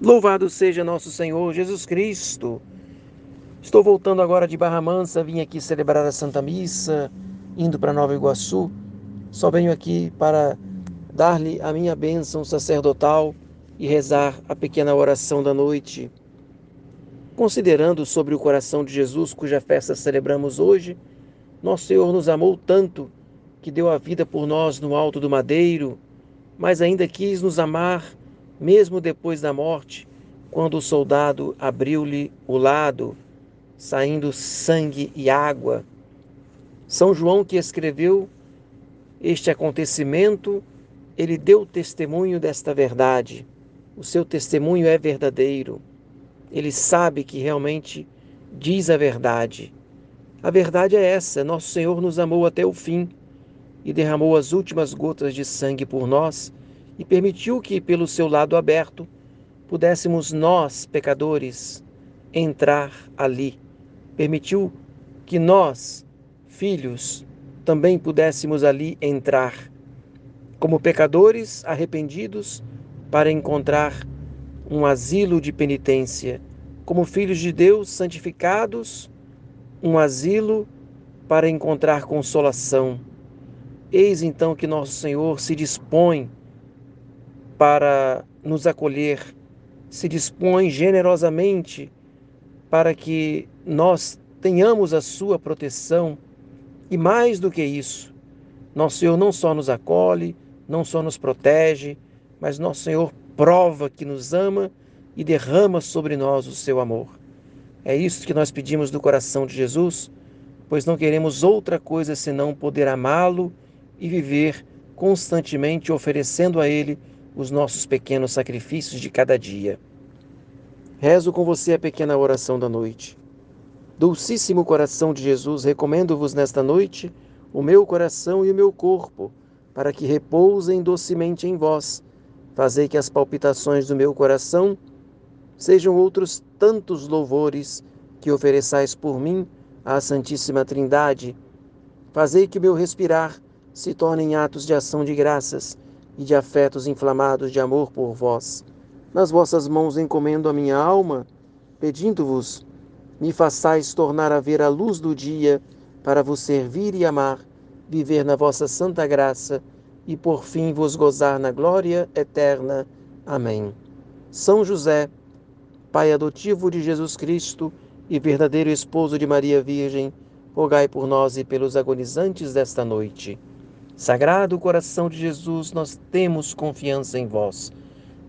Louvado seja nosso Senhor Jesus Cristo. Estou voltando agora de Barra Mansa, vim aqui celebrar a Santa Missa, indo para Nova Iguaçu. Só venho aqui para dar-lhe a minha bênção sacerdotal e rezar a pequena oração da noite. Considerando sobre o coração de Jesus, cuja festa celebramos hoje, nosso Senhor nos amou tanto que deu a vida por nós no alto do madeiro, mas ainda quis nos amar mesmo depois da morte, quando o soldado abriu-lhe o lado, saindo sangue e água. São João, que escreveu este acontecimento, ele deu testemunho desta verdade. O seu testemunho é verdadeiro. Ele sabe que realmente diz a verdade. A verdade é essa: nosso Senhor nos amou até o fim e derramou as últimas gotas de sangue por nós e permitiu que, pelo seu lado aberto, pudéssemos nós, pecadores, entrar ali. Permitiu que nós, filhos, também pudéssemos ali entrar, como pecadores arrependidos, para encontrar um asilo de penitência, como filhos de Deus santificados, um asilo para encontrar consolação. Eis então que nosso Senhor se dispõe para nos acolher, se dispõe generosamente para que nós tenhamos a sua proteção e mais do que isso, nosso Senhor não só nos acolhe, não só nos protege, mas nosso Senhor prova que nos ama e derrama sobre nós o seu amor. É isso que nós pedimos do coração de Jesus, pois não queremos outra coisa senão poder amá-lo e viver constantemente oferecendo a Ele os nossos pequenos sacrifícios de cada dia. Rezo com você a pequena oração da noite. Dulcíssimo coração de Jesus, recomendo-vos nesta noite o meu coração e o meu corpo, para que repousem docemente em vós. Fazei que as palpitações do meu coração sejam outros tantos louvores que ofereçais por mim à Santíssima Trindade. Fazei que o meu respirar se torne em atos de ação de graças e de afetos inflamados de amor por vós. Nas vossas mãos encomendo a minha alma, pedindo-vos, me façais tornar a ver a luz do dia, para vos servir e amar, viver na vossa santa graça e por fim vos gozar na glória eterna. Amém. São José, Pai adotivo de Jesus Cristo e verdadeiro esposo de Maria Virgem, rogai por nós e pelos agonizantes desta noite. Sagrado coração de Jesus, nós temos confiança em vós.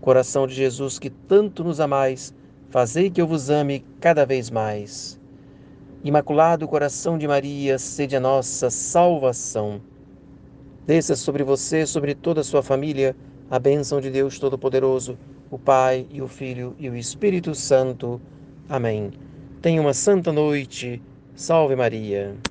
Coração de Jesus, que tanto nos amais, fazei que eu vos ame cada vez mais. Imaculado coração de Maria, sede a nossa salvação. Desça sobre você, sobre toda a sua família, a bênção de Deus Todo-Poderoso, o Pai e o Filho e o Espírito Santo. Amém. Tenha uma santa noite. Salve Maria.